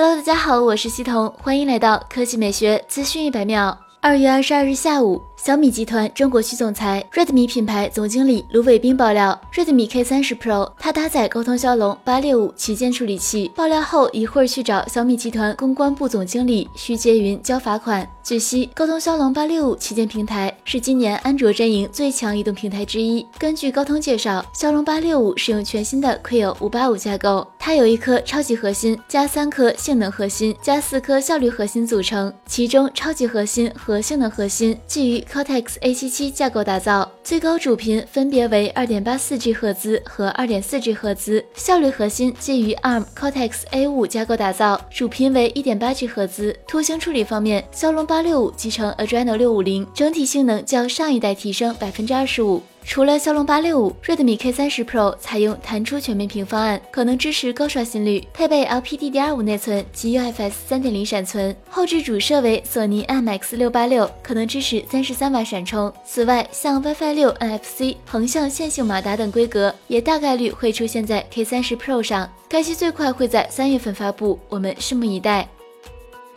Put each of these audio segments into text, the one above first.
Hello，大家好，我是西彤，欢迎来到科技美学资讯一百秒。二月二十二日下午。小米集团中国区总裁、Redmi 品牌总经理卢伟冰爆料，Redmi K 三十 Pro 它搭载高通骁龙八六五旗舰处理器。爆料后一会儿去找小米集团公关部总经理徐杰云交罚款。据悉，高通骁龙八六五旗舰平台是今年安卓阵营最强移动平台之一。根据高通介绍，骁龙八六五使用全新的 Kryo 五八五架构，它有一颗超级核心加三颗性能核心加四颗效率核心组成，其中超级核心和性能核心基于 Cortex A77 架构打造，最高主频分别为 2.84G 赫兹和 2.4G 赫兹，效率核心基于 ARM Cortex A5 架构打造，主频为 1.8G 赫兹。图形处理方面，骁龙865集成 Adreno 650，，整体性能较上一代提升百分之二十五。除了骁龙八六五，Redmi K 三十 Pro 采用弹出全面屏方案，可能支持高刷新率，配备 LPDDR5 内存及 UFS 三点零闪存，后置主摄为索尼 IMX 六八六，可能支持三十三瓦闪充。此外，像 WiFi 六 NFC、横向线性马达等规格，也大概率会出现在 K 三十 Pro 上。该机最快会在三月份发布，我们拭目以待。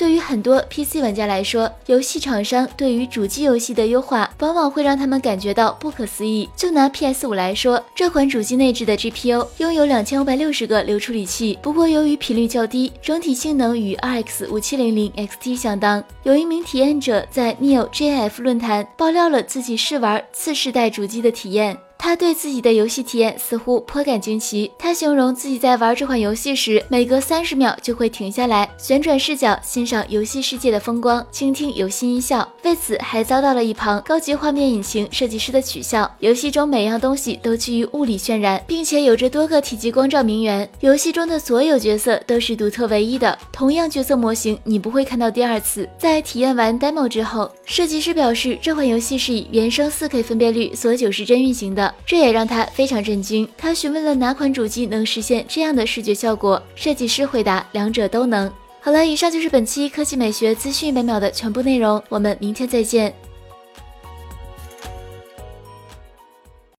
对于很多 PC 玩家来说，游戏厂商对于主机游戏的优化，往往会让他们感觉到不可思议。就拿 PS5 来说，这款主机内置的 GPU 拥有两千五百六十个流处理器，不过由于频率较低，整体性能与 RX 五七零零 XT 相当。有一名体验者在 NeoGF 论坛爆料了自己试玩次世代主机的体验。他对自己的游戏体验似乎颇感惊奇。他形容自己在玩这款游戏时，每隔三十秒就会停下来，旋转视角欣赏游戏世界的风光，倾听游戏音效。为此，还遭到了一旁高级画面引擎设计师的取笑。游戏中每样东西都基于物理渲染，并且有着多个体积光照明源。游戏中的所有角色都是独特唯一的，同样角色模型你不会看到第二次。在体验完 demo 之后，设计师表示，这款游戏是以原生 4K 分辨率锁九十帧运行的。这也让他非常震惊。他询问了哪款主机能实现这样的视觉效果，设计师回答两者都能。好了，以上就是本期科技美学资讯每秒的全部内容，我们明天再见。